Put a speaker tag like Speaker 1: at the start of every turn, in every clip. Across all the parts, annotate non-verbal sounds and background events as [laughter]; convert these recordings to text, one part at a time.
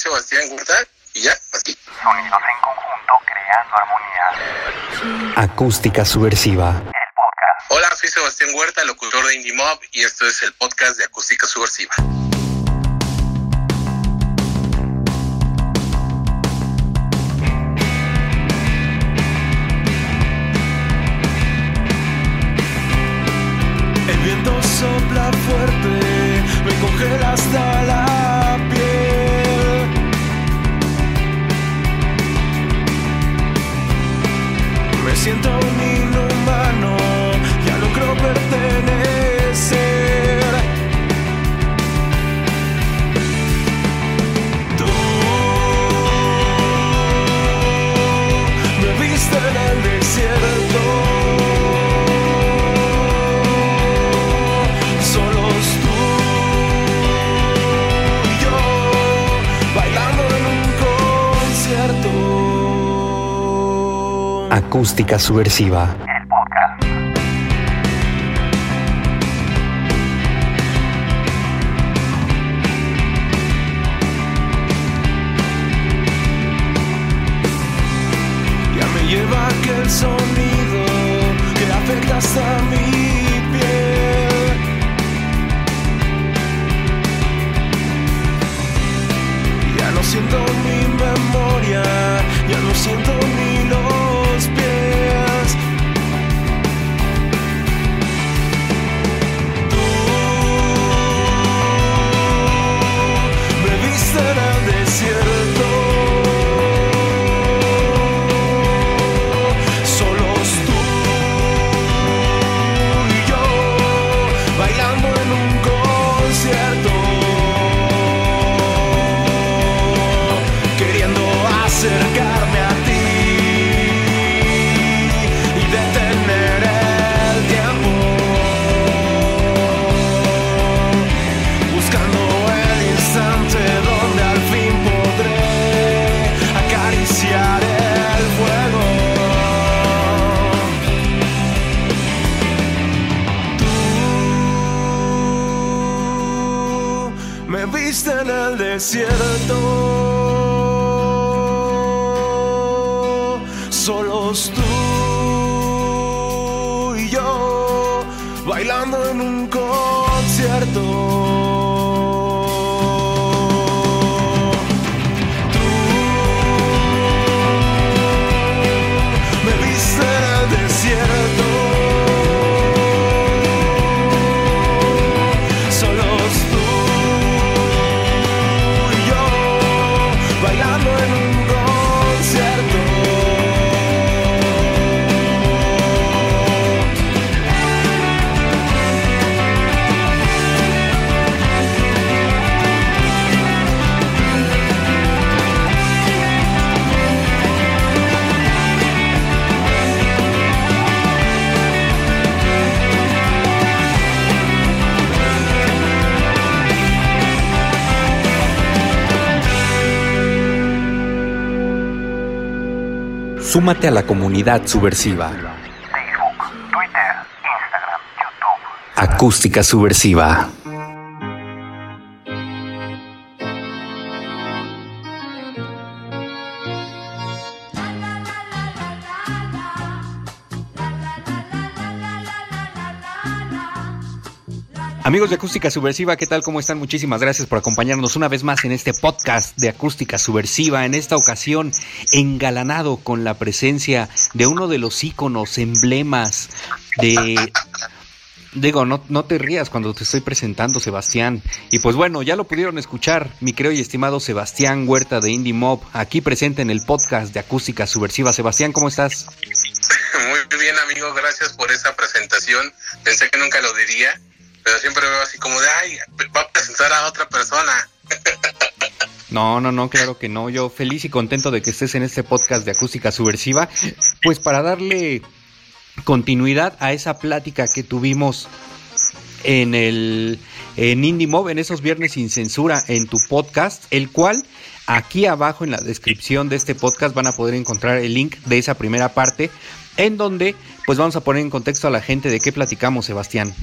Speaker 1: Sebastián Huerta y ya, así.
Speaker 2: Sonidos en conjunto creando armonía.
Speaker 3: Acústica Subversiva.
Speaker 2: El podcast.
Speaker 1: Hola, soy Sebastián Huerta, locutor de Indie Mob y esto es el podcast de Acústica Subversiva.
Speaker 3: Acústica Subversiva. Súmate a la comunidad subversiva.
Speaker 2: Facebook, Twitter, Instagram, YouTube.
Speaker 3: Acústica Subversiva. Amigos de Acústica Subversiva, ¿qué tal? ¿Cómo están? Muchísimas gracias por acompañarnos una vez más en este podcast de Acústica Subversiva. En esta ocasión, engalanado con la presencia de uno de los íconos, emblemas de... Digo, no, no te rías cuando te estoy presentando, Sebastián. Y pues bueno, ya lo pudieron escuchar, mi creo y estimado Sebastián Huerta de Indie Mob, aquí presente en el podcast de Acústica Subversiva. Sebastián, ¿cómo estás?
Speaker 1: Muy bien, amigo, gracias por esa presentación. Pensé que nunca lo diría, pero siempre veo así como de, ay, va a presentar a otra persona. [laughs]
Speaker 3: No, no, no, claro que no. Yo feliz y contento de que estés en este podcast de Acústica Subversiva, pues para darle continuidad a esa plática que tuvimos en el en Indie Mob, en esos viernes sin censura, en tu podcast, el cual aquí abajo en la descripción de este podcast van a poder encontrar el link de esa primera parte, en donde pues vamos a poner en contexto a la gente de qué platicamos, Sebastián.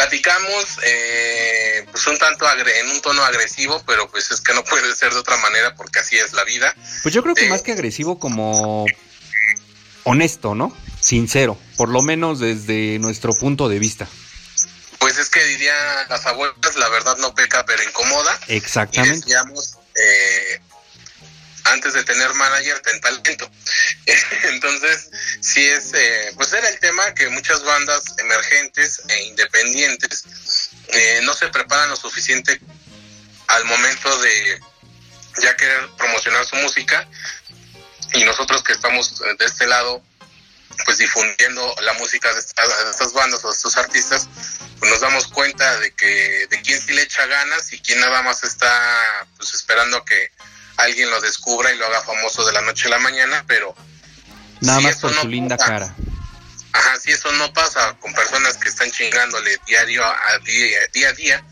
Speaker 1: Platicamos eh, pues un tanto agre- en un tono agresivo, pero pues es que no puede ser de otra manera porque así es la vida.
Speaker 2: Pues yo creo que
Speaker 1: Eh,
Speaker 2: más que agresivo, como honesto, ¿no? Sincero, por lo menos desde nuestro punto de vista.
Speaker 1: Pues es que diría las abuelas, la verdad no peca, pero incomoda. Y
Speaker 2: Exactamente.
Speaker 1: decíamos, eh, antes de tener manager, ten talento. [laughs] Entonces, sí es, eh, pues era el tema que muchas bandas emergentes e independientes eh, no se preparan lo suficiente al momento de ya querer promocionar su música y nosotros que estamos eh, de este lado pues difundiendo la música de estas, de estas bandas o de estos artistas pues nos damos cuenta de que de quién sí le echa ganas y quién nada más está pues esperando a que alguien lo descubra y lo haga famoso de la noche a la mañana pero
Speaker 2: Nada
Speaker 1: si
Speaker 2: más por
Speaker 1: no
Speaker 2: su linda
Speaker 1: pasa,
Speaker 2: cara.
Speaker 1: Ajá, si eso no pasa con personas que están chingándole diario a día, día a día,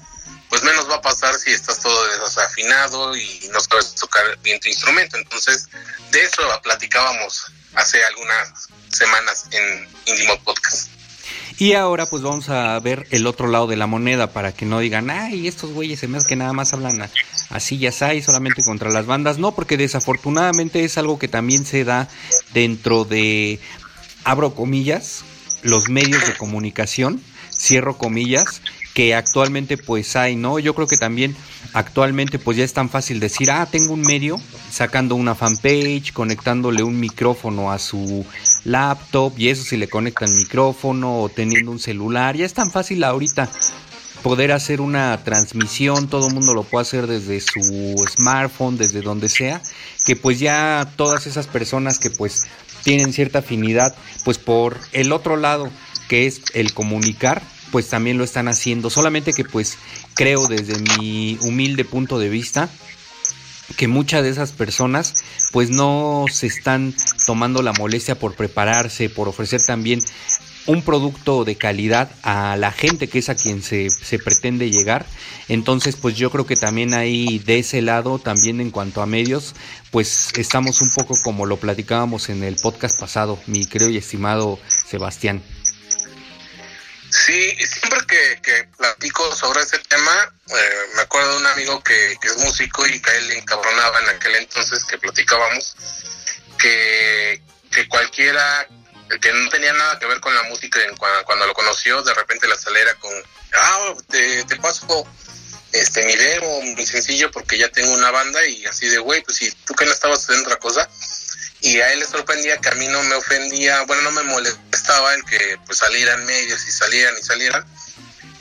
Speaker 1: pues menos va a pasar si estás todo desafinado y no sabes tocar bien tu instrumento. Entonces, de eso platicábamos hace algunas semanas en Indie Podcast.
Speaker 2: Y ahora pues vamos a ver el otro lado de la moneda para que no digan, ay, estos güeyes se me hace que nada más hablan así ya hay solamente contra las bandas. No, porque desafortunadamente es algo que también se da dentro de, abro comillas, los medios de comunicación, cierro comillas, que actualmente pues hay, ¿no? Yo creo que también actualmente pues ya es tan fácil decir, ah, tengo un medio, sacando una fanpage, conectándole un micrófono a su laptop y eso si le conectan micrófono o teniendo un celular, ya es tan fácil ahorita poder hacer una transmisión, todo el mundo lo puede hacer desde su smartphone, desde donde sea, que pues ya todas esas personas que pues tienen cierta afinidad, pues por el otro lado, que es el comunicar, pues también lo están haciendo, solamente que pues creo desde mi humilde punto de vista, que muchas de esas personas pues no se están tomando la molestia por prepararse, por ofrecer también un producto de calidad a la gente que es a quien se, se pretende llegar. Entonces, pues yo creo que también ahí de ese lado, también en cuanto a medios, pues estamos un poco como lo platicábamos en el podcast pasado, mi creo y estimado Sebastián.
Speaker 1: Sí, siempre que, platico sobre ese tema, eh, me acuerdo de un amigo que, es músico y que él le encabronaba en aquel entonces que platicábamos, que, que cualquiera que no tenía nada que ver con la música cuando, lo conoció, de repente la acelera con, ah, te, te paso este mi demo, mi sencillo, porque ya tengo una banda y así de, güey, pues si tú que no estabas haciendo otra cosa, y a él le sorprendía que a mí no me ofendía, bueno, no me molestaba el que pues salieran medios y salieran y salieran.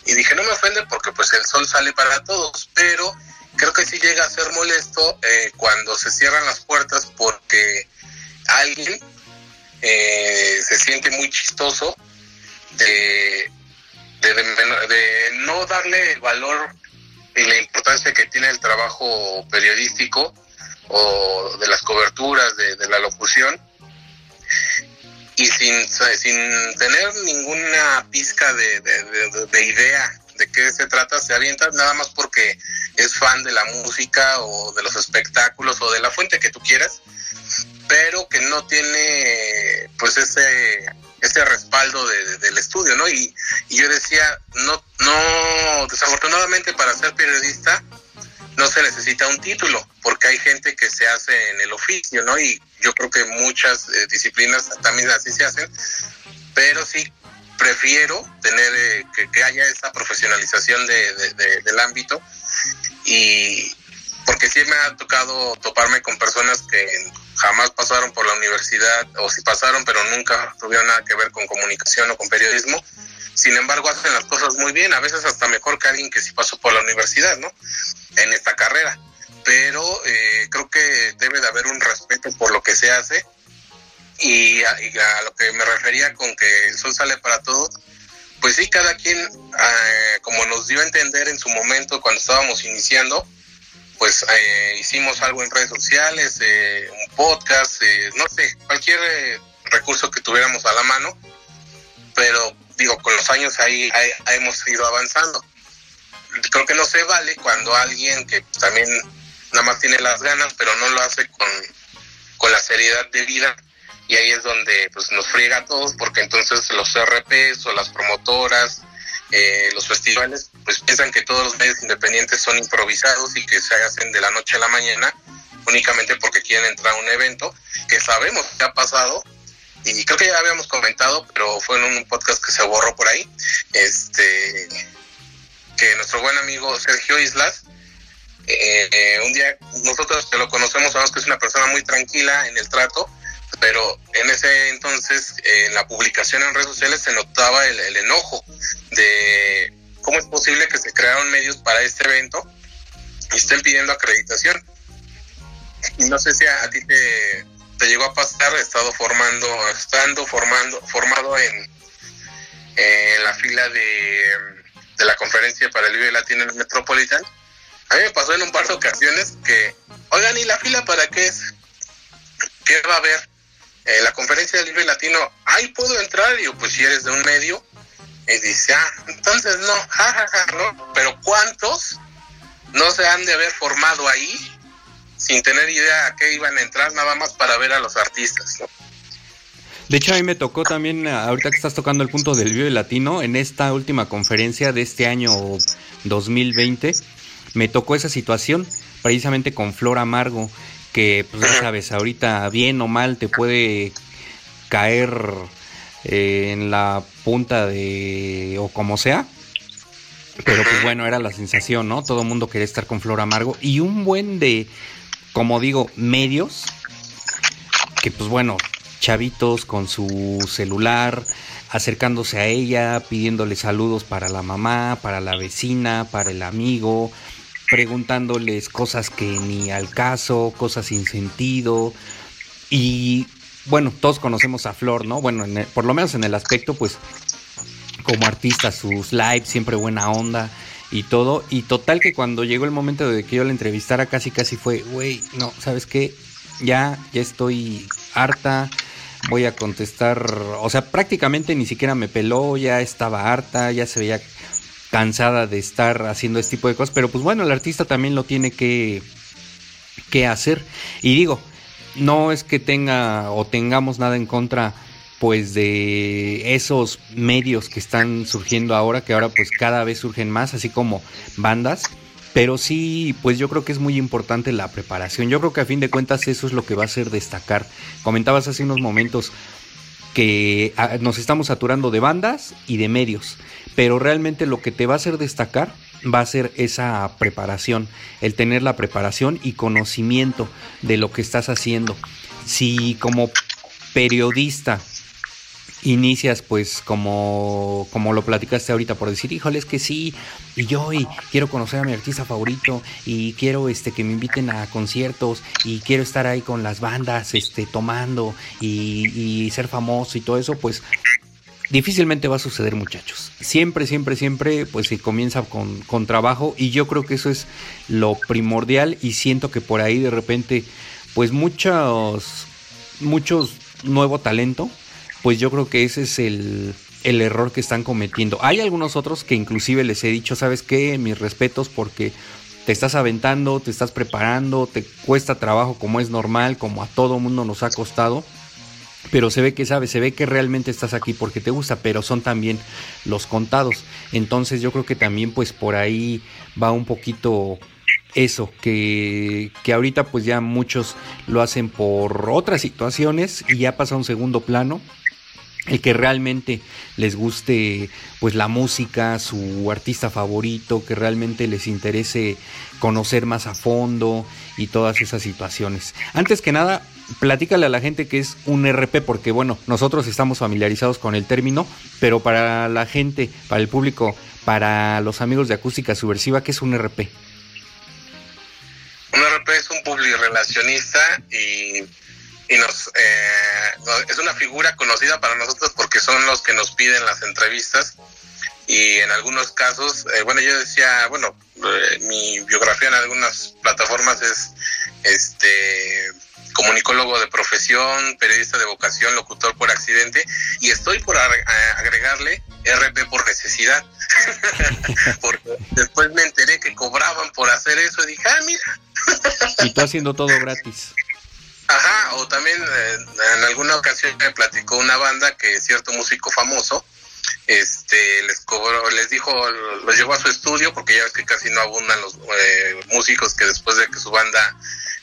Speaker 1: Y dije, no me ofende porque pues el sol sale para todos, pero creo que sí llega a ser molesto eh, cuando se cierran las puertas porque alguien eh, se siente muy chistoso de, de, no darle valor y la importancia que tiene el trabajo periodístico o de las coberturas de, la locución. Y sin, sin tener ninguna pizca de- de idea de qué se trata, se avienta nada más porque es fan de la música o de los espectáculos o de la fuente que tú quieras, pero que no tiene pues ese ese respaldo de- de- del estudio, ¿no? Y, yo decía, no, no, desafortunadamente para ser periodista no se necesita un título, porque hay gente que se hace en el oficio, ¿no? Y yo creo que muchas eh, disciplinas también así se hacen, pero sí prefiero tener eh, que, haya esa profesionalización de- del ámbito y porque sí me ha tocado toparme con personas que jamás pasaron por la universidad o sí pasaron pero nunca tuvieron nada que ver con comunicación o con periodismo. Sin embargo hacen las cosas muy bien a veces hasta mejor que alguien que sí pasó por la universidad no en esta carrera. Pero eh, creo que debe de haber un respeto por lo que se hace. Y a, y a lo que me refería con que el sol sale para todos, pues sí, cada quien, eh, como nos dio a entender en su momento cuando estábamos iniciando, pues eh, hicimos algo en redes sociales, eh, un podcast, eh, no sé, cualquier eh, recurso que tuviéramos a la mano, pero digo, con los años ahí, ahí- hemos ido avanzando. Creo que no se vale cuando alguien que también nada más tiene las ganas, pero no lo hace con, con la seriedad de vida, y ahí es donde pues nos friega a todos porque entonces los RPs o las promotoras eh, los festivales, pues piensan que todos los medios independientes son improvisados y que se hacen de la noche a la mañana únicamente porque quieren entrar a un evento, que sabemos que ha pasado, y creo que ya habíamos comentado, pero fue en un podcast que se borró por ahí, este que nuestro buen amigo Sergio Islas, eh, eh, un día nosotros que lo conocemos sabemos que es una persona muy tranquila en el trato, pero en ese entonces en la publicación en redes sociales se notaba el, enojo de cómo es posible que se crearon medios para este evento y estén pidiendo acreditación. Y no sé si a, ti te, te, llegó a pasar, he estado formando, estando formando, formado en, en la fila de, de, la conferencia para el Vive Latino en el Metropolitan. A mí me pasó en un par de ocasiones que, oigan, ¿y la fila para qué es? ¿Qué va a haber? Eh, la conferencia del Vive Latino, ahí puedo entrar, y yo, pues si eres de un medio, y dice, ah, entonces no, jajaja, ¿no? Pero ¿cuántos no se han de haber formado ahí sin tener idea a qué iban a entrar, nada más para ver a los artistas.
Speaker 2: De hecho, a mí me tocó también, ahorita que estás tocando el punto del Vive Latino, en esta última conferencia de este año 2020, me tocó esa situación precisamente con Flor Amargo, que pues ya [clears throat] sabes, ahorita bien o mal te puede caer eh, en la punta de o como sea. Pero pues bueno, era la sensación, ¿no? Todo el mundo quería estar con Flor Amargo y un buen de, como digo, medios que pues bueno, chavitos con su celular, acercándose a ella, pidiéndole saludos para la mamá, para la vecina, para el amigo, preguntándoles cosas que ni al caso, cosas sin sentido. Y bueno, todos conocemos a Flor, ¿no? Bueno, el, por lo menos en el aspecto, pues, como artista, sus lives, siempre buena onda y todo. Y total que cuando llegó el momento de que yo la entrevistara, casi casi fue, güey, no, ¿sabes qué? Ya, ya estoy harta, voy a contestar, o sea, prácticamente ni siquiera me peló, ya estaba harta, ya se veía cansada de estar haciendo este tipo de cosas, pero pues bueno, el artista también lo tiene que, que hacer. Y digo, no es que tenga o tengamos nada en contra pues de esos medios que están surgiendo ahora, que ahora pues cada vez surgen más, así como bandas, pero sí, pues yo creo que es muy importante la preparación. Yo creo que a fin de cuentas eso es lo que va a hacer destacar. Comentabas hace unos momentos que ah, nos estamos saturando de bandas y de medios, pero realmente lo que te va a hacer destacar va a ser esa preparación, el tener la preparación y conocimiento de lo que estás haciendo. Si como periodista inicias pues como, como lo platicaste ahorita por decir, híjole, es que sí, y yo y quiero conocer a mi artista favorito y quiero este que me inviten a conciertos y quiero estar ahí con las bandas este tomando y, y ser famoso y todo eso, pues difícilmente va a suceder muchachos. Siempre, siempre, siempre pues se comienza con, con trabajo y yo creo que eso es lo primordial y siento que por ahí de repente pues muchos, muchos nuevo talento pues yo creo que ese es el, el, error que están cometiendo. Hay algunos otros que inclusive les he dicho, ¿sabes qué? Mis respetos porque te estás aventando, te estás preparando, te cuesta trabajo como es normal, como a todo mundo nos ha costado. Pero se ve que sabes, se ve que realmente estás aquí porque te gusta, pero son también los contados. Entonces yo creo que también pues por ahí va un poquito eso, que, que ahorita pues ya muchos lo hacen por otras situaciones y ya pasa a un segundo plano el que realmente les guste pues la música, su artista favorito, que realmente les interese conocer más a fondo y todas esas situaciones. Antes que nada, platícale a la gente que es un RP, porque bueno, nosotros estamos familiarizados con el término, pero para la gente, para el público, para los amigos de Acústica Subversiva, ¿qué es un RP?
Speaker 1: Un RP es un publirelacionista y y nos eh, es una figura conocida para nosotros porque son los que nos piden las entrevistas y en algunos casos, eh, bueno, yo decía, bueno, eh, mi biografía en algunas plataformas es este comunicólogo de profesión, periodista de vocación, locutor por accidente y estoy por agregarle RP por necesidad. [laughs] porque después me enteré que cobraban por hacer eso y dije, ah, mira. [laughs]
Speaker 2: y tú haciendo todo gratis.
Speaker 1: Ajá, o también eh, en alguna ocasión me platicó una banda que cierto músico famoso este les cobró, les dijo, los llevó a su estudio porque ya ves que casi no abundan los eh, músicos que después de que su banda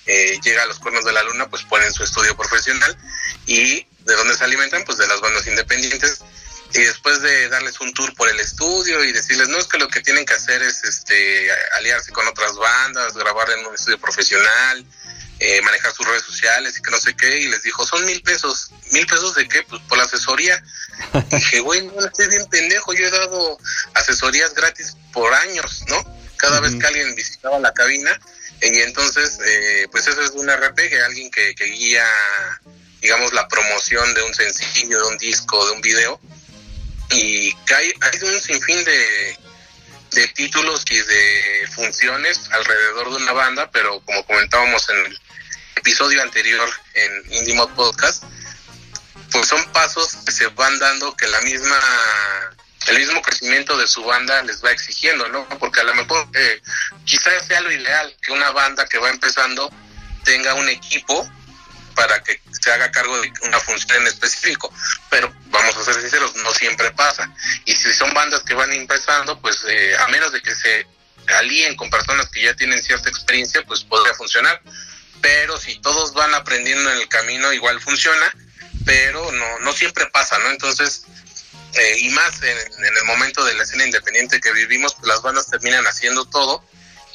Speaker 1: eh, llega a los cuernos de la luna, pues ponen su estudio profesional. Y de dónde se alimentan, pues de las bandas independientes y después de darles un tour por el estudio y decirles no es que lo que tienen que hacer es este aliarse con otras bandas, grabar en un estudio profesional, eh, manejar sus redes sociales y que no sé qué, y les dijo, son mil pesos. ¿Mil pesos de qué? Pues por la asesoría. [laughs] dije, güey, no, estoy bien pendejo, yo he dado asesorías gratis por años, ¿no? Cada vez que alguien visitaba la cabina, y entonces, eh, pues eso es un RPG, alguien que, que guía, digamos, la promoción de un sencillo, de un disco, de un video, y hay un sinfín de, de títulos y de funciones alrededor de una banda, pero como comentábamos en el episodio anterior en Indie Mod Podcast, pues son pasos que se van dando que la misma el mismo crecimiento de su banda les va exigiendo, ¿no? Porque a lo mejor eh, quizás sea lo ideal que una banda que va empezando tenga un equipo para que se haga cargo de una función en específico, pero vamos a ser sinceros, no siempre pasa. Y si son bandas que van empezando, pues eh, a menos de que se alíen con personas que ya tienen cierta experiencia, pues podría funcionar. Pero si todos van aprendiendo en el camino, igual funciona, pero no, no siempre pasa, ¿no? Entonces, eh, y más en, en, el momento de la escena independiente que vivimos, pues las bandas terminan haciendo todo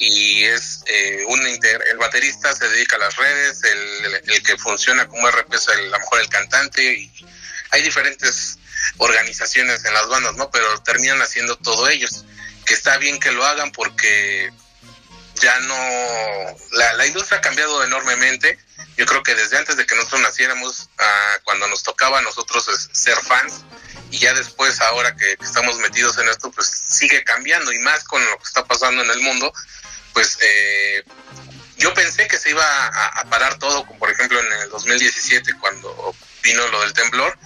Speaker 1: y es eh, un el baterista se dedica a las redes, el, el que funciona como RP es el, a lo mejor el cantante y hay diferentes organizaciones en las bandas, ¿no? Pero terminan haciendo todo ellos, que está bien que lo hagan porque ya no, la, la industria ha cambiado enormemente, yo creo que desde antes de que nosotros naciéramos, ah, cuando nos tocaba a nosotros ser fans, y ya después, ahora que, estamos metidos en esto, pues sigue cambiando y más con lo que está pasando en el mundo, pues eh, yo pensé que se iba a, parar todo, como por ejemplo en el 2017 cuando vino lo del temblor,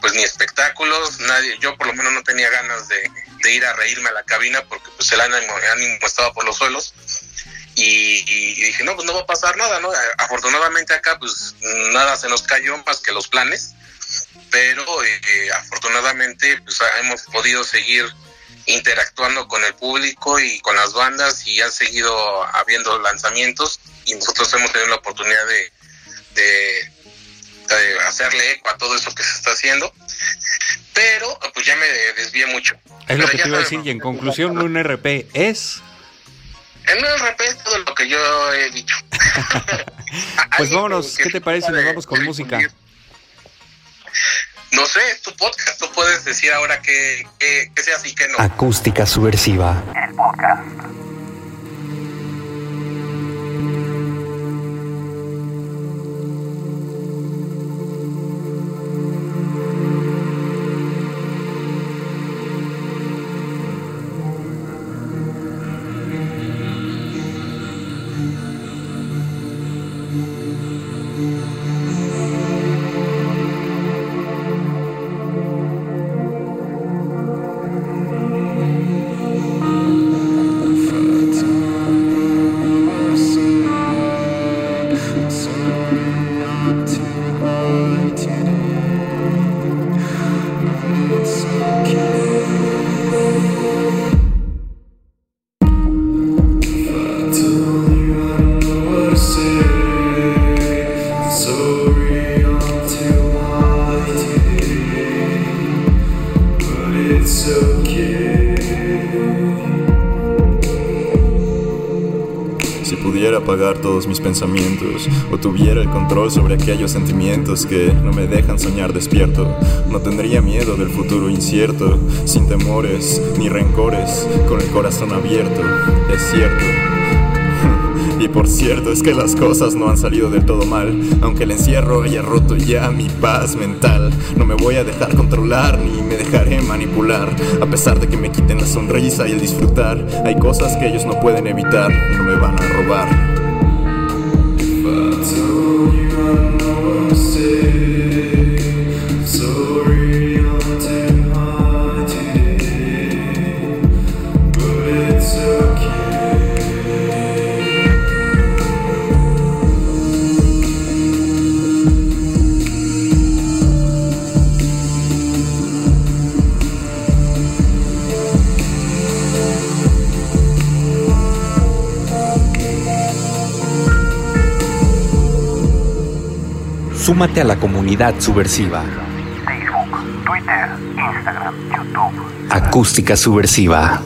Speaker 1: pues ni espectáculos, nadie, yo por lo menos no tenía ganas de, de ir a reírme a la cabina porque pues el ánimo, el ánimo estaba por los suelos. Y, y, dije, no, pues no va a pasar nada, ¿no? Afortunadamente acá, pues nada se nos cayó más que los planes, pero eh, afortunadamente pues hemos podido seguir interactuando con el público y con las bandas y han seguido habiendo lanzamientos y nosotros hemos tenido la oportunidad de, de, de hacerle eco a todo eso que se está haciendo. Pero pues ya me desvié mucho.
Speaker 2: Es
Speaker 1: pero
Speaker 2: lo que te iba a decir y en conclusión un RP es
Speaker 1: en un RP es todo lo que yo he dicho. [laughs] [laughs]
Speaker 2: Pues vámonos, ¿qué te parece nos vamos con música?
Speaker 1: No sé, es tu podcast, tú puedes decir ahora que, que, que sea así que no.
Speaker 2: Acústica subversiva.
Speaker 4: El podcast.
Speaker 5: Aquellos sentimientos que no me dejan soñar despierto. No tendría miedo del futuro incierto, sin temores ni rencores, con el corazón abierto, es cierto. [laughs] Y por cierto es que las cosas no han salido del todo mal, aunque el encierro haya roto ya mi paz mental. No me voy a dejar controlar ni me dejaré manipular, a pesar de que me quiten la sonrisa y el disfrutar. Hay cosas que ellos no pueden evitar no me van a robar.
Speaker 2: Súmate a la comunidad subversiva.
Speaker 4: Facebook, Twitter, Instagram, YouTube.
Speaker 2: Acústica subversiva.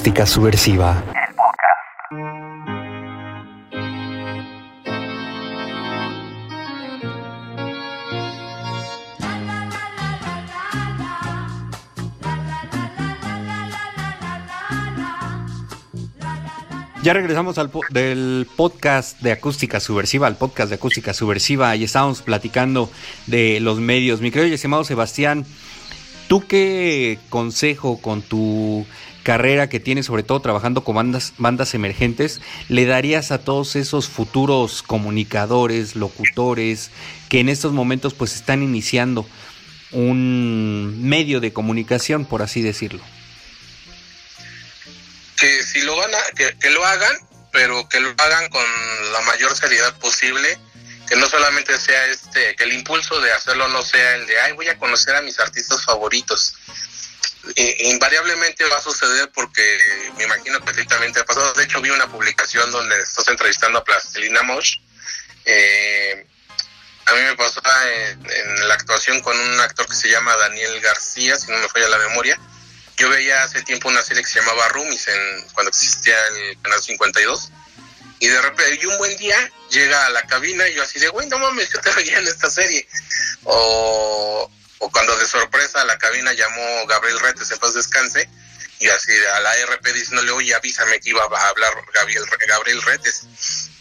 Speaker 2: Acústica subversiva.
Speaker 4: El podcast.
Speaker 2: Ya regresamos al po- del podcast de Acústica Subversiva, al podcast de Acústica Subversiva, y estábamos platicando de los medios. Mi querido y estimado Sebastián, ¿tú qué consejo con tu carrera que tienes, sobre todo trabajando con bandas, bandas emergentes, le darías a todos esos futuros comunicadores, locutores, que en estos momentos pues están iniciando un medio de comunicación, por así decirlo?
Speaker 1: que si lo van a, que, que lo hagan, pero que lo hagan con la mayor seriedad posible, que no solamente sea este, que el impulso de hacerlo no sea el de, ay, voy a conocer a mis artistas favoritos. I- invariablemente va a suceder porque me imagino que a ti también te ha pasado. De hecho, vi una publicación donde estás entrevistando a Plastilina Mosh. Eh, a mí me pasó en, en la actuación con un actor que se llama Daniel García, si no me falla la memoria. Yo veía hace tiempo una serie que se llamaba Roomies en, cuando existía el canal 52. Y de repente, y un buen día llega a la cabina y yo así de, güey, no mames, yo te veía en esta serie. O, o cuando de sorpresa a la cabina llamó Gabriel Retes, en paz descanse, y así a la RP diciéndole, oye, avísame que iba a hablar Gabriel, Gabriel Retes.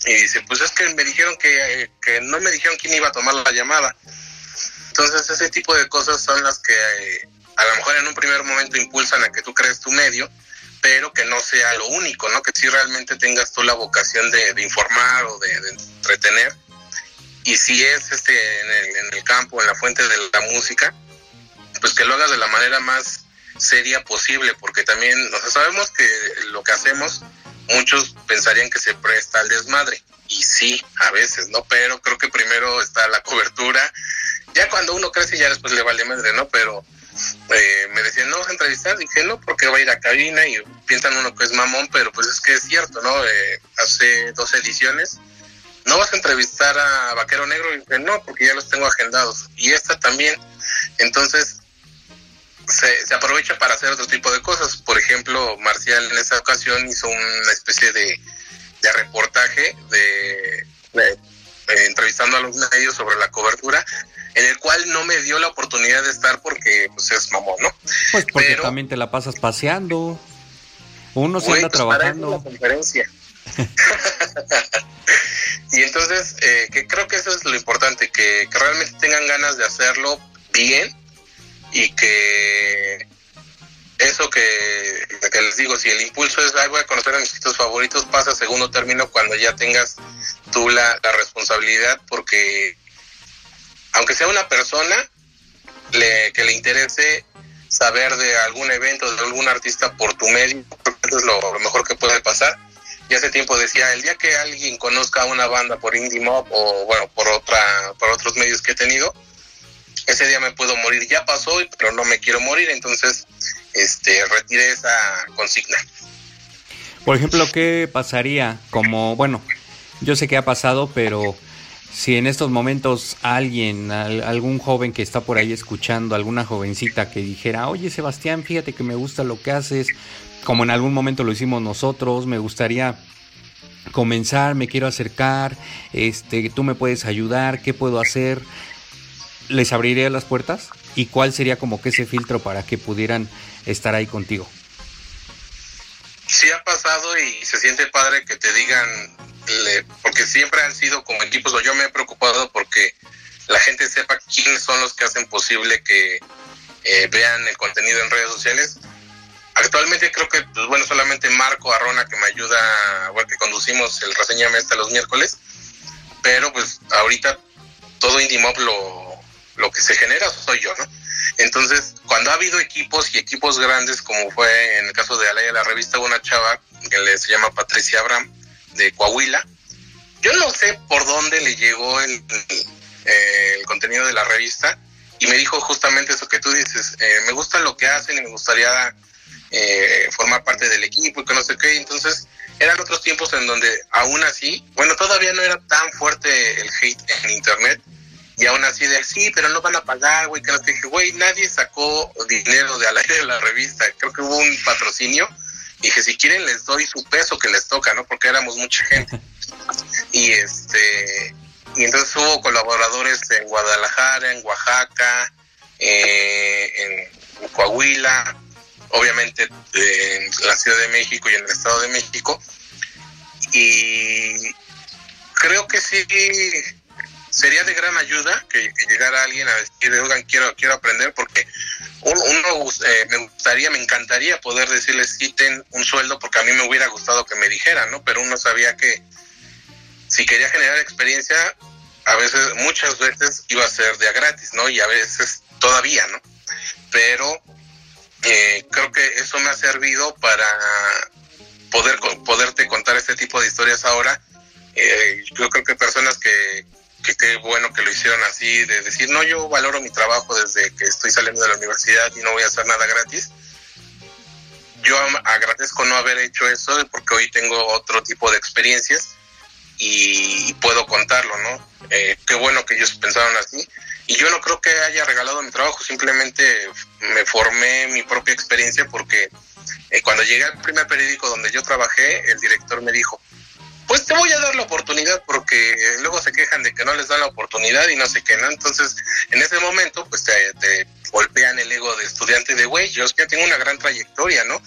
Speaker 1: Y dice, pues es que me dijeron que, que no me dijeron quién iba a tomar la llamada. Entonces ese tipo de cosas son las que eh, a lo mejor en un primer momento impulsan a que tú crees tu medio, pero que no sea lo único, ¿no? Que si realmente tengas tú la vocación de, de informar o de, de entretener. Y si es este en el, en el campo, en la fuente de la música, pues que lo hagas de la manera más seria posible, porque también, o sea, sabemos que lo que hacemos, muchos pensarían que se presta al desmadre. Y sí, a veces, ¿no? Pero creo que primero está la cobertura. Ya cuando uno crece, ya después le vale madre, ¿no? Pero eh, me decían, no vas a entrevistar, dije, no, porque va a ir a cabina y piensan uno que es mamón, pero pues es que es cierto, ¿no? Eh, hace dos ediciones, no vas a entrevistar a Vaquero Negro, y dije, no, porque ya los tengo agendados, y esta también, entonces se, se aprovecha para hacer otro tipo de cosas, por ejemplo, Marcial en esa ocasión hizo una especie de, de reportaje de, de eh, entrevistando a los medios sobre la cobertura, en el cual no me dio la oportunidad de estar porque pues es mamón, ¿no?
Speaker 2: Pues porque
Speaker 1: Pero-
Speaker 2: también te la pasas paseando. Uno se
Speaker 1: Güey,
Speaker 2: anda
Speaker 1: pues, para
Speaker 2: trabajando.
Speaker 1: la conferencia. [laughs] y entonces, eh, que creo que eso es lo importante, que, que realmente tengan ganas de hacerlo bien y que eso que, que les digo, si el impulso es, ay, voy a conocer a mis sitios favoritos, pasa segundo término cuando ya tengas tú la, la responsabilidad, porque aunque sea una persona le, que le interese saber de algún evento, de algún artista por tu medio, eso es lo mejor que puede pasar. Y hace tiempo decía, el día que alguien conozca una banda por Indie Mob o bueno, por otra, por otros medios que he tenido, ese día me puedo morir. Ya pasó, pero no me quiero morir, entonces este retiré esa consigna.
Speaker 2: Por ejemplo, ¿qué pasaría? Como, bueno, yo sé que ha pasado, pero si en estos momentos alguien, al- algún joven que está por ahí escuchando, alguna jovencita que dijera, oye Sebastián, fíjate que me gusta lo que haces, como en algún momento lo hicimos nosotros, me gustaría comenzar, me quiero acercar, este, tú me puedes ayudar, ¿qué puedo hacer? les abriría las puertas? ¿Y cuál sería como que ese filtro para que pudieran estar ahí contigo?
Speaker 1: Sí ha pasado y se siente padre que te digan, le- porque siempre han sido como equipos, o yo me he preocupado porque la gente sepa quiénes son los que hacen posible que eh, vean el contenido en redes sociales. Actualmente creo que, pues bueno, solamente Marco Arrona que me ayuda, bueno, que conducimos el reseña Mesta los miércoles, pero pues ahorita todo Indie Mob lo, lo que se genera soy yo, ¿no? Entonces, cuando ha habido equipos y equipos grandes, como fue en el caso de Alaya la revista, una chava que le, se llama Patricia Abraham, de Coahuila, yo no sé por dónde le llegó el, eh, el contenido de la revista y me dijo justamente eso que tú dices, eh, me gusta lo que hacen y me gustaría eh, formar parte del equipo y que no sé qué, entonces eran otros tiempos en donde aún así, bueno, todavía no era tan fuerte el hate en internet. Y aún así de sí, pero no van a pagar, güey, que no te dije, güey, nadie sacó dinero de al aire de la revista, creo que hubo un patrocinio, y dije, si quieren les doy su peso que les toca, ¿no? Porque éramos mucha gente. [laughs] Y este, y entonces hubo colaboradores en Guadalajara, en Oaxaca, eh, en Coahuila, obviamente en la Ciudad de México y en el Estado de México. Y creo que sí sería de gran ayuda que, llegara alguien a decir, oigan, quiero, quiero aprender porque uno, uno, eh, me gustaría, me encantaría poder decirles quiten un sueldo porque a mí me hubiera gustado que me dijeran, ¿no? Pero uno sabía que si quería generar experiencia, a veces, muchas veces iba a ser de a gratis, ¿no? Y a veces todavía, ¿no? Pero eh, creo que eso me ha servido para poder poderte contar este tipo de historias ahora. Eh, yo creo que personas que, que qué bueno que lo hicieron así, de decir, no, yo valoro mi trabajo desde que estoy saliendo de la universidad y no voy a hacer nada gratis. Yo agradezco no haber hecho eso porque hoy tengo otro tipo de experiencias y puedo contarlo, ¿no? Eh, qué bueno que ellos pensaron así. Y yo no creo que haya regalado mi trabajo, simplemente me formé mi propia experiencia porque eh, cuando llegué al primer periódico donde yo trabajé, el director me dijo, pues te voy a dar la oportunidad porque luego se quejan de que no les dan la oportunidad y no sé qué, ¿no? Entonces, en ese momento, pues te, golpean el ego de estudiante de, güey, yo es que tengo una gran trayectoria, ¿no?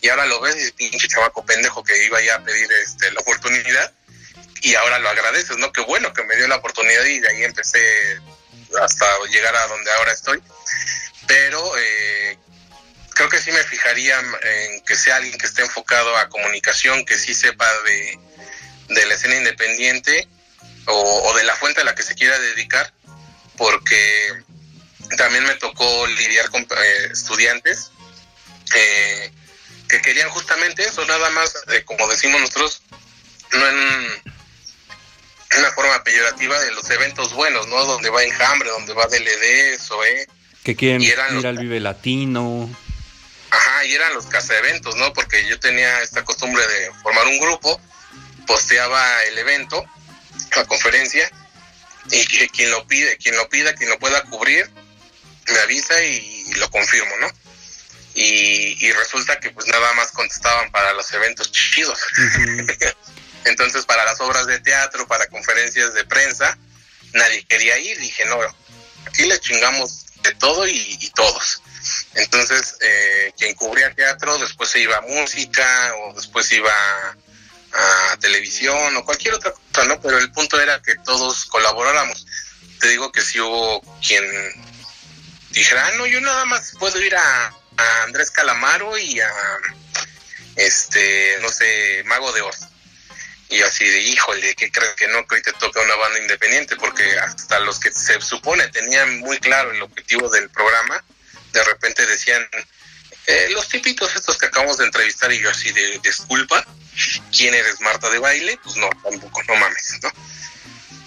Speaker 1: Y ahora lo ves y pinche chavaco pendejo que iba ya a pedir este, la oportunidad y ahora lo agradeces, ¿no? Qué bueno que me dio la oportunidad y de ahí empecé hasta llegar a donde ahora estoy. Pero eh, creo que sí me fijaría en que sea alguien que esté enfocado a comunicación, que sí sepa de, de la escena independiente o, o de la fuente a la que se quiera dedicar, porque también me tocó lidiar con eh, estudiantes eh, que querían justamente eso, nada más, eh, como decimos nosotros, no en una forma peyorativa de los eventos buenos, ¿no? Donde va Enjambre, donde va DLD, SOE,
Speaker 2: Que quieren ir
Speaker 1: los-
Speaker 2: al Vive Latino.
Speaker 1: Ajá, y eran los cazaeventos, ¿no? Porque yo tenía esta costumbre de formar un grupo, posteaba el evento, la conferencia, y que quien lo pide, quien lo pida, quien lo pueda cubrir, me avisa y lo confirmo, ¿no? Y, y resulta que pues nada más contestaban para los eventos chidos. [laughs] Entonces para las obras de teatro, para conferencias de prensa, nadie quería ir. Dije, no, aquí le chingamos de todo y, todos. Entonces, eh, quien cubría teatro después se iba a música o después iba a, a televisión o cualquier otra cosa, ¿no? Pero el punto era que todos colaboráramos. Te digo que si hubo quien dijera, ah, no, yo nada más puedo ir a, a Andrés Calamaro y a, este, no sé, Mago de Oz. Y así de, híjole, ¿qué crees que no? Que hoy te toca una banda independiente, porque hasta los que se supone tenían muy claro el objetivo del programa, de repente decían, eh, los típicos estos que acabamos de entrevistar, y yo así de, disculpa, ¿quién eres Marta de baile? Pues no, tampoco, no mames, ¿no?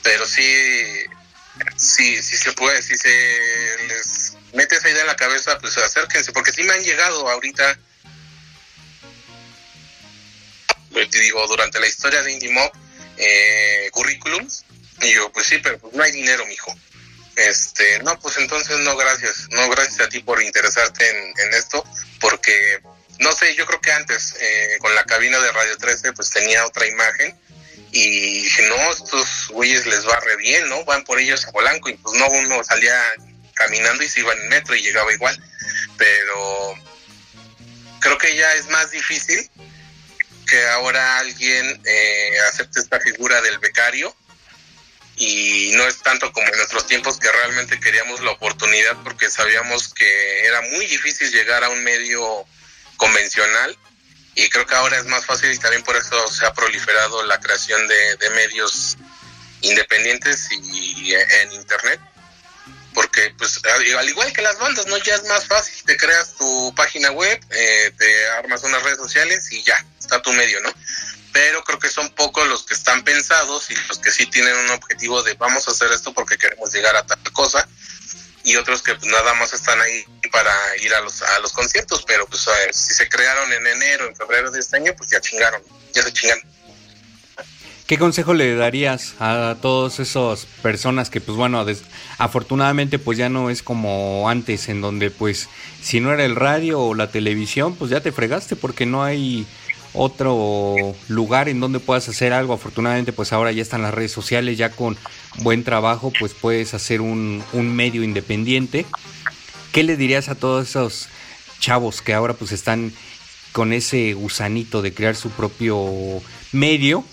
Speaker 1: Pero sí, sí, sí se puede, si se les mete esa idea en la cabeza, pues acérquense, porque sí me han llegado ahorita digo, durante la historia de Indie Mob, eh, currículums, y yo, pues sí, pero pues no hay dinero, mijo. Este, no, pues entonces no, gracias. No, gracias a ti por interesarte en, en esto, porque, no sé, yo creo que antes, eh, con la cabina de Radio 13, pues tenía otra imagen, Y dije, no, estos güeyes les va re bien, ¿no? Van por ellos a Polanco y pues no, uno salía caminando y se iba en metro y llegaba igual. Pero creo que ya es más difícil que ahora alguien eh, acepte esta figura del becario y no es tanto como en nuestros tiempos que realmente queríamos la oportunidad porque sabíamos que era muy difícil llegar a un medio convencional y creo que ahora es más fácil y también por eso se ha proliferado la creación de, medios independientes y, en internet porque pues al igual que las bandas no ya es más fácil te creas tu página web eh, te armas unas redes sociales y ya está tu medio no pero creo que son pocos los que están pensados y los que sí tienen un objetivo de vamos a hacer esto porque queremos llegar a tal cosa y otros que pues, nada más están ahí para ir a los a los conciertos, pero pues si se crearon en enero, en febrero de este año, pues ya chingaron, ya se chingaron.
Speaker 2: ¿Qué consejo le darías a todas esas personas que pues bueno, afortunadamente pues ya no es como antes en donde pues si no era el radio o la televisión, pues ya te fregaste porque no hay otro lugar en donde puedas hacer algo. Afortunadamente, pues ahora ya están las redes sociales, ya con buen trabajo, pues puedes hacer un, un medio independiente. ¿Qué le dirías a todos esos chavos que ahora pues están con ese gusanito de crear su propio medio?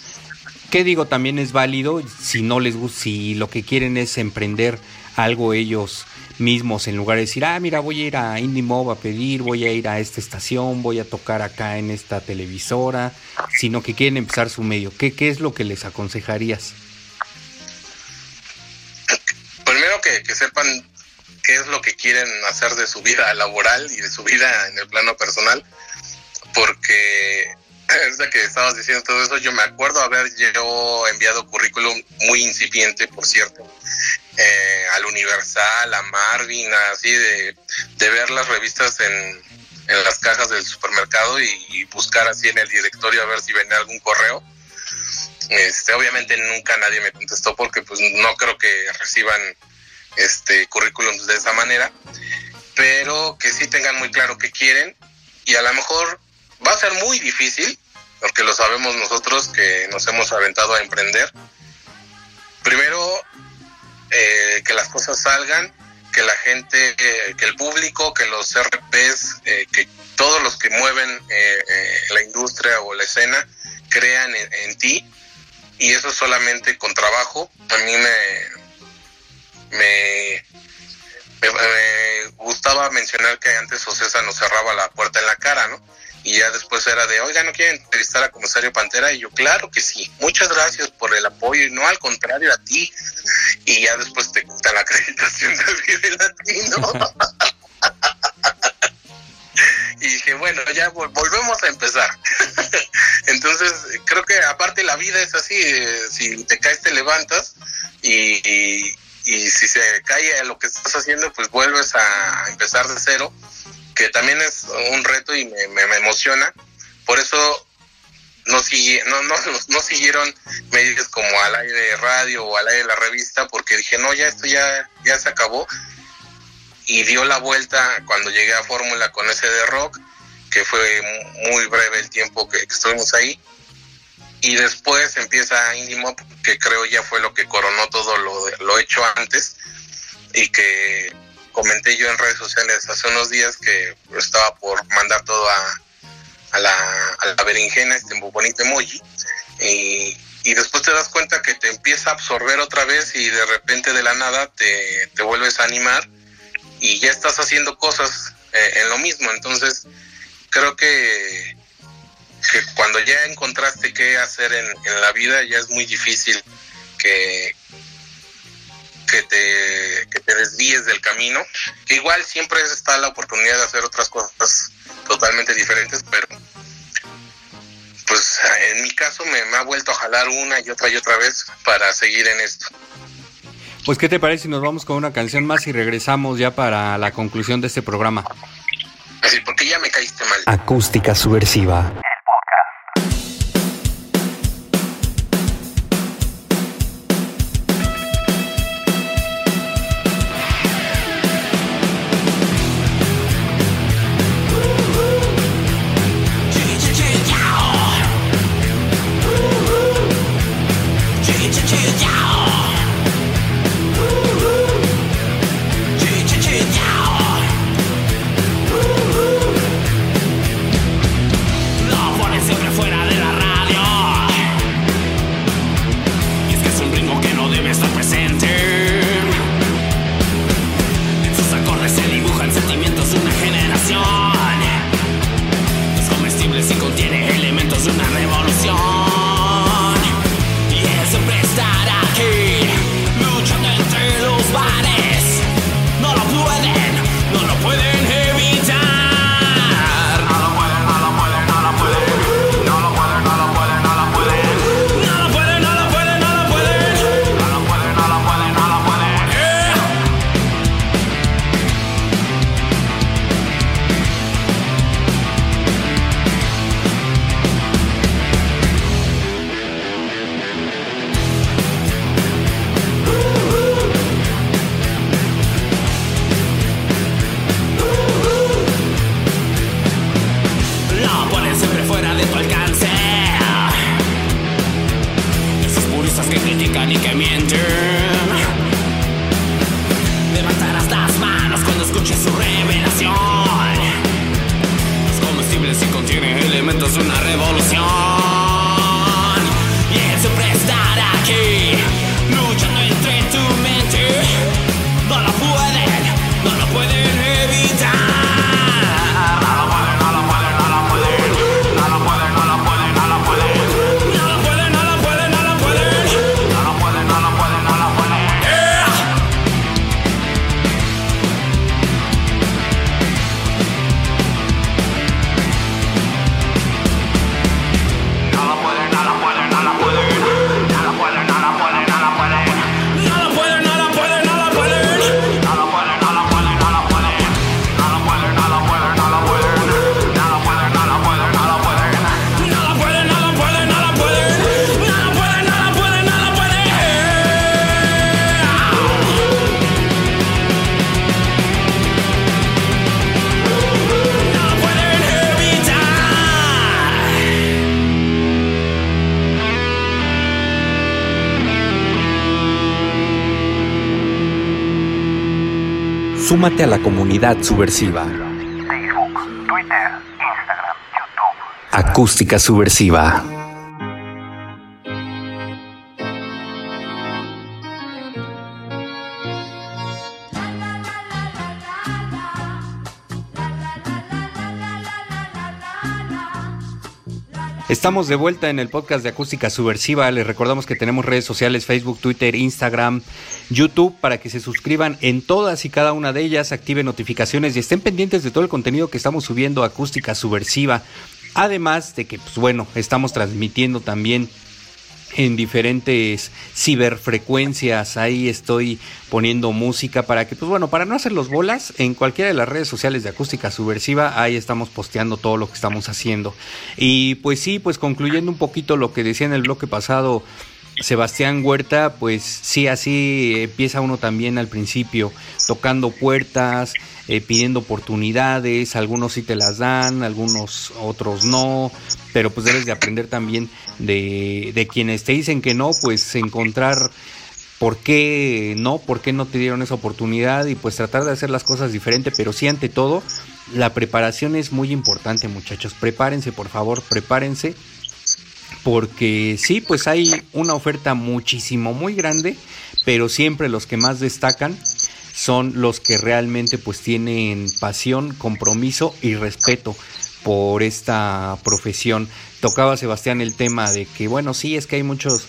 Speaker 2: Que digo, también es válido si no les gusta, si lo que quieren es emprender algo ellos mismos en lugar de decir, ah, mira, voy a ir a IndieMob a pedir, voy a ir a esta estación, voy a tocar acá en esta televisora, sino que quieren empezar su medio. ¿Qué, qué es lo que les aconsejarías?
Speaker 1: Primero que, que sepan qué es lo que quieren hacer de su vida laboral y de su vida en el plano personal, porque desde que estabas diciendo todo eso, yo me acuerdo haber yo enviado currículum muy incipiente, por cierto, eh, al Universal, a Marvin, así de, ver las revistas en, en las cajas del supermercado y, buscar así en el directorio a ver si venía algún correo. Este, obviamente nunca nadie me contestó porque pues no creo que reciban este currículums de esa manera, pero que sí tengan muy claro qué quieren y a lo mejor va a ser muy difícil, porque lo sabemos nosotros que nos hemos aventado a emprender. Primero eh, que las cosas salgan, que la gente, eh, que el público, que los RPs, eh, que todos los que mueven la industria o la escena crean en, ti y eso solamente con trabajo. A mí me, me, me, gustaba mencionar que antes Ocesa nos cerraba la puerta en la cara, ¿no? Y ya después era de, oiga, ¿no quieren entrevistar a comisario Pantera? Y yo, claro que sí, muchas gracias por el apoyo y no al contrario a ti. Y ya después te quitan la [laughs] acreditación del Vive Latino. [laughs] y dije, bueno, ya volvemos a empezar. [laughs] Entonces, creo que aparte la vida es así, eh, si te caes te levantas y, y si se cae lo que estás haciendo, pues vuelves a empezar de cero que también es un reto y me, emociona. Por eso no, no, no, no, siguieron medios como al aire de radio o al aire de la revista, porque dije, no, ya esto ya, ya se acabó. Y dio la vuelta cuando llegué a Fórmula con ese de rock, que fue muy breve el tiempo que, estuvimos ahí. Y después empieza Indie Mob, que creo ya fue lo que coronó todo lo, lo hecho antes y que comenté yo en redes sociales hace unos días que estaba por mandar todo a, a, la, a la berenjena, este bonito emoji, y, y, después te das cuenta que te empieza a absorber otra vez y de repente de la nada te, te vuelves a animar y ya estás haciendo cosas eh, en lo mismo. Entonces, creo que, que cuando ya encontraste qué hacer en, en la vida, ya es muy difícil que, que te, que te desvíes del camino. Que igual siempre está la oportunidad de hacer otras cosas totalmente diferentes, pero pues en mi caso me, me ha vuelto a jalar una y otra y otra vez para seguir en esto.
Speaker 2: Pues, ¿qué te parece si nos vamos con una canción más y regresamos ya para la conclusión de este programa?
Speaker 1: Así, porque ya me caíste mal.
Speaker 2: Acústica subversiva. Súmate a la comunidad subversiva.
Speaker 4: Facebook, Twitter, Instagram, YouTube.
Speaker 2: Acústica subversiva. Estamos de vuelta en el podcast de Acústica Subversiva. Les recordamos que tenemos redes sociales, Facebook, Twitter, Instagram, YouTube, para que se suscriban en todas y cada una de ellas, activen notificaciones y estén pendientes de todo el contenido que estamos subiendo Acústica Subversiva. Además de que, pues bueno, estamos transmitiendo también en diferentes ciberfrecuencias. Ahí estoy poniendo música para que, pues bueno, para no hacer los bolas, en cualquiera de las redes sociales de Acústica Subversiva, ahí estamos posteando todo lo que estamos haciendo. Y pues sí, pues concluyendo un poquito lo que decía en el bloque pasado. Sebastián Huerta, pues sí, así empieza uno también al principio, tocando puertas, eh, pidiendo oportunidades, algunos sí te las dan, algunos otros no, pero pues debes de aprender también de, de quienes te dicen que no, pues encontrar por qué no, por qué no te dieron esa oportunidad y pues tratar de hacer las cosas diferente, pero sí ante todo, la preparación es muy importante muchachos, prepárense por favor, prepárense porque sí, pues hay una oferta muchísimo muy grande, pero siempre los que más destacan son los que realmente pues tienen pasión, compromiso y respeto por esta profesión. Tocaba Sebastián el tema de que bueno, sí, es que hay muchos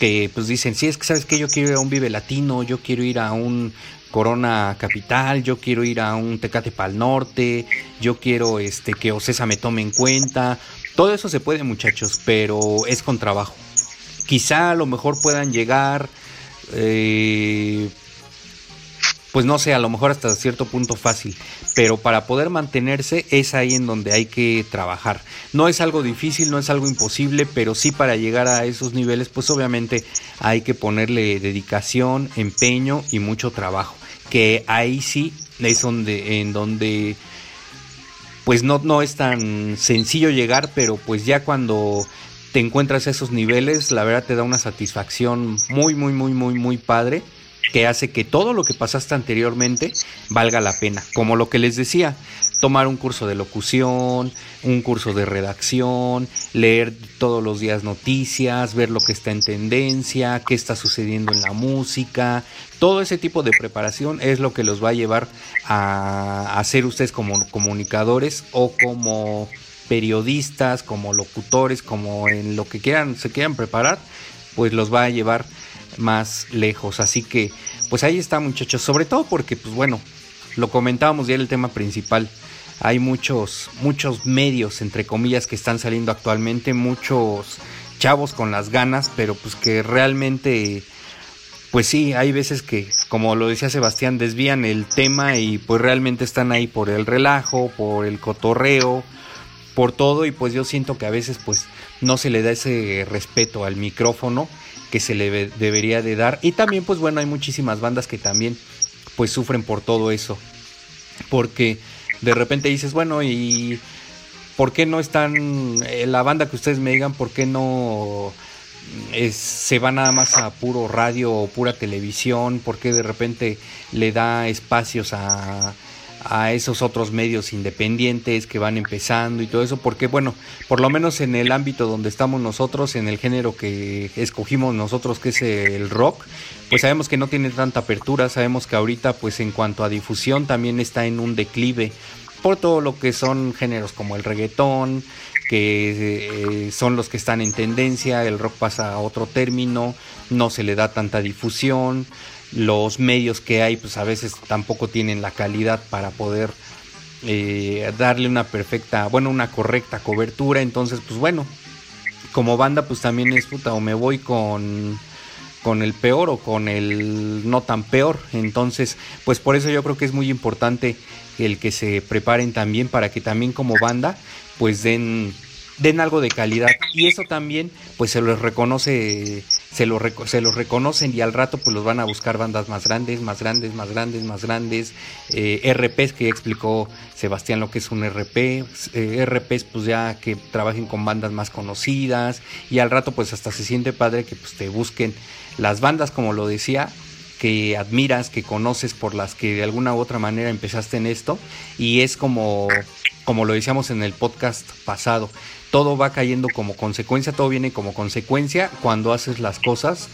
Speaker 2: que pues dicen, sí, es que sabes que yo quiero ir a un Vive Latino, yo quiero ir a un Corona Capital, yo quiero ir a un Tecate Pal Norte, yo quiero este que Ocesa me tome en cuenta. Todo eso se puede, muchachos, pero es con trabajo. Quizá a lo mejor puedan llegar eh, pues no sé, a lo mejor hasta cierto punto fácil, pero para poder mantenerse es ahí en donde hay que trabajar. No es algo difícil, no es algo imposible, pero sí para llegar a esos niveles, pues obviamente hay que ponerle dedicación, empeño y mucho trabajo, que ahí sí es donde en donde pues no no es tan sencillo llegar, pero pues ya cuando te encuentras a esos niveles, la verdad te da una satisfacción muy muy muy muy muy padre que hace que todo lo que pasaste anteriormente valga la pena. Como lo que les decía, tomar un curso de locución, un curso de redacción, leer todos los días noticias, ver lo que está en tendencia, qué está sucediendo en la música. Todo ese tipo de preparación es lo que los va a llevar a, a ser ustedes como comunicadores o como periodistas, como locutores, como en lo que quieran, se quieran preparar, pues los va a llevar más lejos. Así que, pues ahí está, muchachos. Sobre todo porque, pues bueno, lo comentábamos ya en el tema principal. Hay muchos, muchos medios, entre comillas, que están saliendo actualmente, muchos chavos con las ganas, pero pues que realmente, pues sí, hay veces que, como lo decía Sebastián, desvían el tema y pues realmente están ahí por el relajo, por el cotorreo, por todo y pues yo siento que a veces pues no se le da ese respeto al micrófono que se le debería de dar y también pues bueno hay muchísimas bandas que también pues sufren por todo eso. Porque de repente dices bueno y por qué no están eh, la banda que ustedes me digan por qué no es- se va nada más a puro radio o pura televisión, por qué de repente le da espacios a, a esos otros medios independientes que van empezando y todo eso, porque bueno, por lo menos en el ámbito donde estamos nosotros, en el género que escogimos nosotros, que es el rock, pues sabemos que no tiene tanta apertura, sabemos que ahorita pues en cuanto a difusión también está en un declive por todo lo que son géneros como el reggaetón, que eh, son los que están en tendencia, el rock pasa a otro término, no se le da tanta difusión, los medios que hay pues a veces tampoco tienen la calidad para poder eh, darle una perfecta, bueno, una correcta cobertura, entonces pues bueno, como banda pues también es puta, o me voy con con el peor o con el no tan peor. Entonces, pues por eso yo creo que es muy importante el que se preparen también para que también como banda pues den den algo de calidad y eso también pues se los reconoce se los se los reconocen y al rato pues los van a buscar bandas más grandes más grandes más grandes más grandes eh, RPs que ya explicó Sebastián lo que es un RP eh, RPs pues ya que trabajen con bandas más conocidas y al rato pues hasta se siente padre que pues te busquen las bandas como lo decía que admiras, que conoces, por las que de alguna u otra manera empezaste en esto. Y es como, como lo decíamos en el podcast pasado, todo va cayendo como consecuencia, todo viene como consecuencia cuando haces las cosas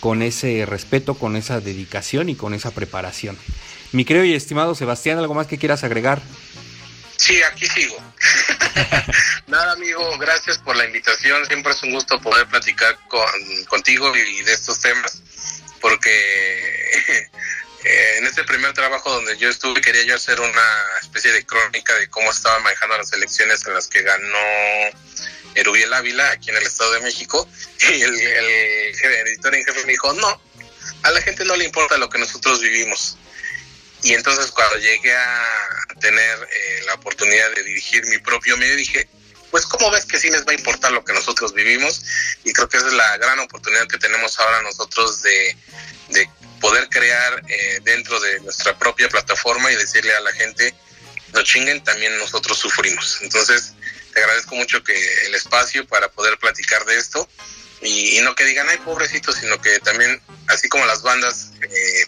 Speaker 2: con ese respeto, con esa dedicación y con esa preparación. Mi querido y estimado Sebastián, ¿algo más que quieras agregar?
Speaker 1: Sí, aquí sigo. [laughs] Nada, amigo, gracias por la invitación. Siempre es un gusto poder platicar con, contigo y de estos temas, porque [laughs] eh, en este primer trabajo donde yo estuve quería yo hacer una especie de crónica de cómo estaban manejando las elecciones en las que ganó Erubiel Ávila aquí en el Estado de México. Y el, el jefe- editor en jefe me dijo, no, a la gente no le importa lo que nosotros vivimos. Y entonces cuando llegué a tener eh, la oportunidad de dirigir mi propio medio, dije, pues ¿cómo ves que sí les va a importar lo que nosotros vivimos? Y creo que esa es la gran oportunidad que tenemos ahora nosotros de, de poder crear eh, dentro de nuestra propia plataforma y decirle a la gente, no chinguen, también nosotros sufrimos. Entonces, te agradezco mucho que el espacio para poder platicar de esto y, no que digan, ay, pobrecito, sino que también, así como las bandas eh,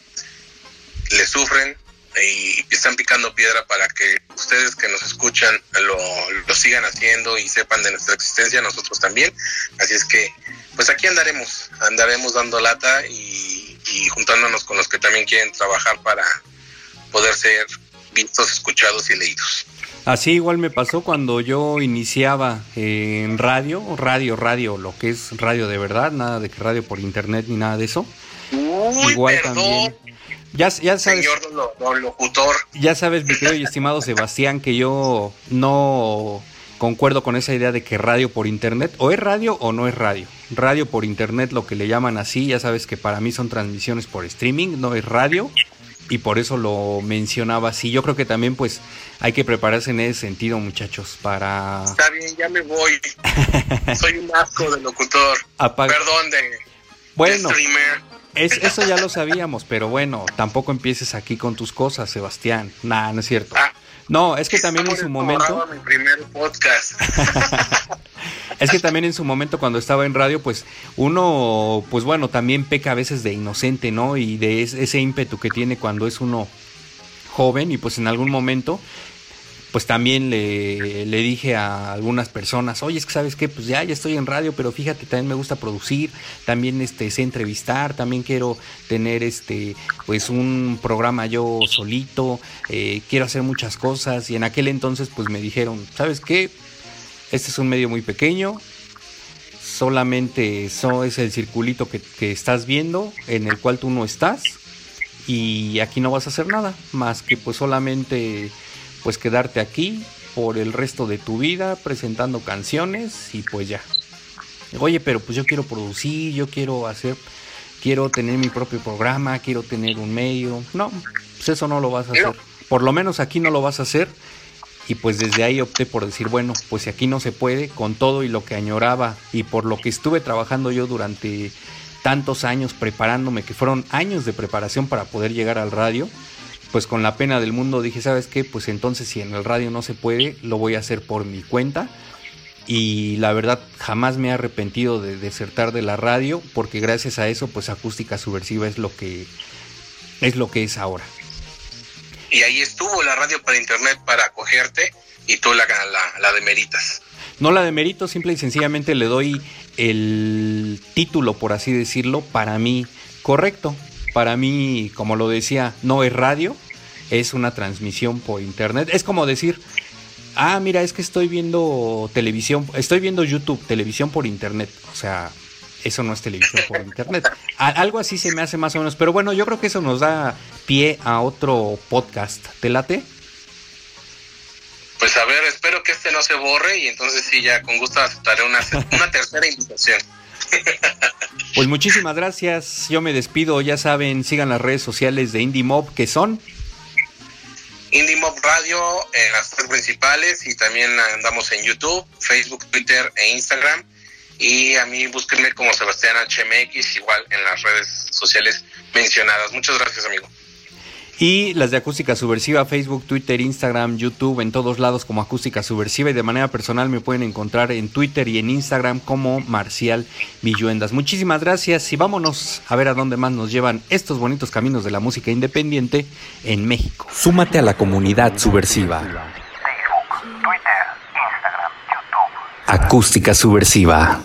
Speaker 1: le sufren y están picando piedra para que ustedes que nos escuchan lo, lo sigan haciendo y sepan de nuestra existencia, nosotros también. Así es que, pues aquí andaremos, andaremos dando lata y, y juntándonos con los que también quieren trabajar para poder ser vistos, escuchados y leídos.
Speaker 2: Así igual me pasó cuando yo iniciaba eh, en radio, radio, radio, lo que es radio de verdad, nada de que radio por internet ni nada de eso.
Speaker 1: Uy,
Speaker 2: igual
Speaker 1: perdón,
Speaker 2: también. Ya, ya sabes,
Speaker 1: señor lo- lo- locutor.
Speaker 2: ya sabes, mi querido y estimado Sebastián, que yo no concuerdo con esa idea de que radio por internet, o es radio o no es radio. Radio por internet, lo que le llaman así, ya sabes que para mí son transmisiones por streaming, no es radio, y por eso lo mencionaba así. Yo creo que también pues hay que prepararse en ese sentido, muchachos, para
Speaker 1: Está bien, ya me voy. [laughs] Soy un asco de locutor.
Speaker 2: apagar.
Speaker 1: Perdón de, de
Speaker 2: Bueno,
Speaker 1: streamer.
Speaker 2: es, eso ya lo sabíamos, pero bueno, tampoco empieces aquí con tus cosas, Sebastián. Nah, no es cierto.
Speaker 1: Ah.
Speaker 2: No, es que también en su momento...
Speaker 1: mi primer podcast. [laughs]
Speaker 2: Es que también en su momento cuando estaba en radio, pues uno, pues bueno, también peca a veces de inocente, ¿no? Y de es- ese ímpetu que tiene cuando es uno joven y pues en algún momento, pues también le, le dije a algunas personas, oye, es que sabes qué, pues ya, ya estoy en radio, pero fíjate, también me gusta producir, también este, sé entrevistar, también quiero tener este, pues un programa yo solito, eh, quiero hacer muchas cosas y en aquel entonces pues me dijeron, ¿sabes qué? Este es un medio muy pequeño. Solamente eso es el circulito que, que estás viendo en el cual tú no estás. Y aquí no vas a hacer nada más que pues solamente pues quedarte aquí por el resto de tu vida presentando canciones y pues ya. Oye, pero pues yo quiero producir, yo quiero hacer, quiero tener mi propio programa, quiero tener un medio. No, pues eso no lo vas a hacer. Por lo menos aquí no lo vas a hacer. Y pues desde ahí opté por decir, bueno, pues si aquí no se puede, con todo y lo que añoraba y por lo que estuve trabajando yo durante tantos años preparándome, que fueron años de preparación para poder llegar al radio, pues con la pena del mundo dije, ¿sabes qué? Pues entonces si en el radio no se puede, lo voy a hacer por mi cuenta. y la verdad jamás me he arrepentido de desertar de la radio porque gracias a eso pues acústica subversiva es lo que es lo que es ahora.
Speaker 1: Y ahí estuvo la radio para internet para acogerte y tú la, la, la demeritas.
Speaker 2: No la demerito, simple y sencillamente le doy el título, por así decirlo, para mí correcto. Para mí, como lo decía, no es radio, es una transmisión por internet. Es como decir, ah, mira, es que estoy viendo televisión, estoy viendo YouTube, televisión por internet. O sea, eso no es televisión por internet. Algo así se me hace más o menos. Pero bueno, yo creo que eso nos da pie a otro podcast. ¿Te late?
Speaker 1: Pues a ver, espero que este no se borre y entonces sí, ya con gusto aceptaré una, una tercera invitación.
Speaker 2: Pues muchísimas gracias. Yo me despido. Ya saben, sigan las redes sociales de Indie Mob, que son.
Speaker 1: Indie Mob Radio en las tres principales y también andamos en YouTube, Facebook, Twitter e Instagram. Y a mí búsquenme como Sebastián HMX, igual en las redes sociales mencionadas. Muchas gracias, amigo.
Speaker 2: Y las de Acústica Subversiva, Facebook, Twitter, Instagram, YouTube, en todos lados como Acústica Subversiva. Y de manera personal me pueden encontrar en Twitter y en Instagram como Marcial Villuendas. Muchísimas gracias y vámonos a ver a dónde más nos llevan estos bonitos caminos de la música independiente en México. Súmate a la comunidad subversiva.
Speaker 4: Facebook, Twitter, Instagram, YouTube.
Speaker 2: Acústica Subversiva.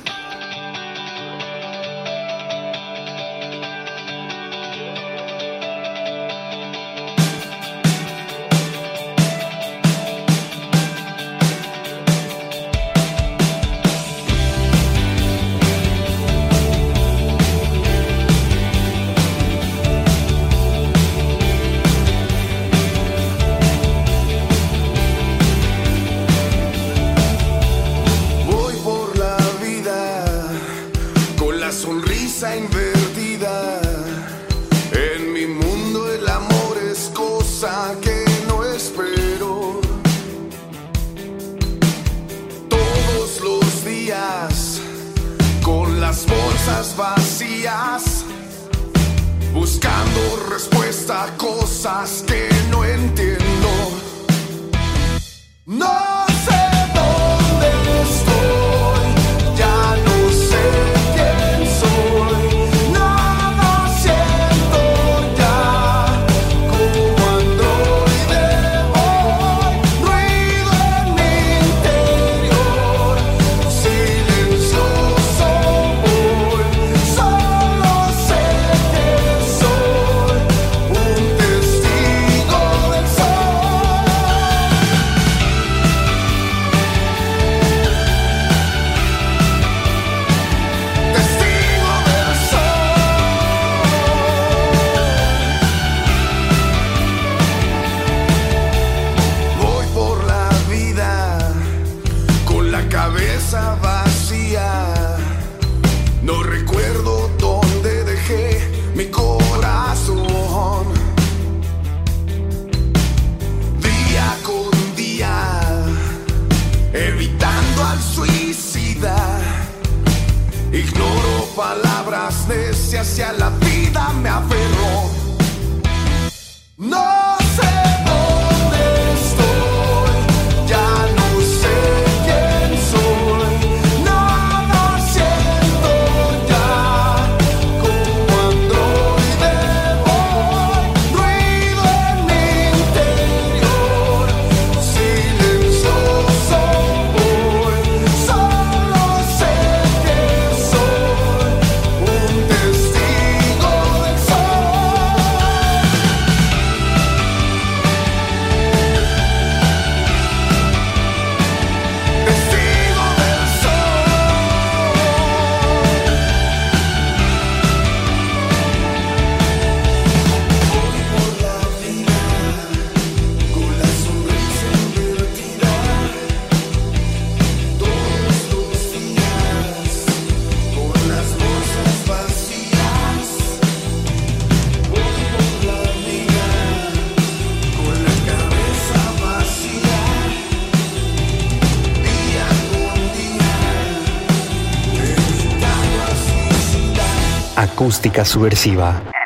Speaker 3: Necias y a la vida me aferro.
Speaker 2: Subversiva.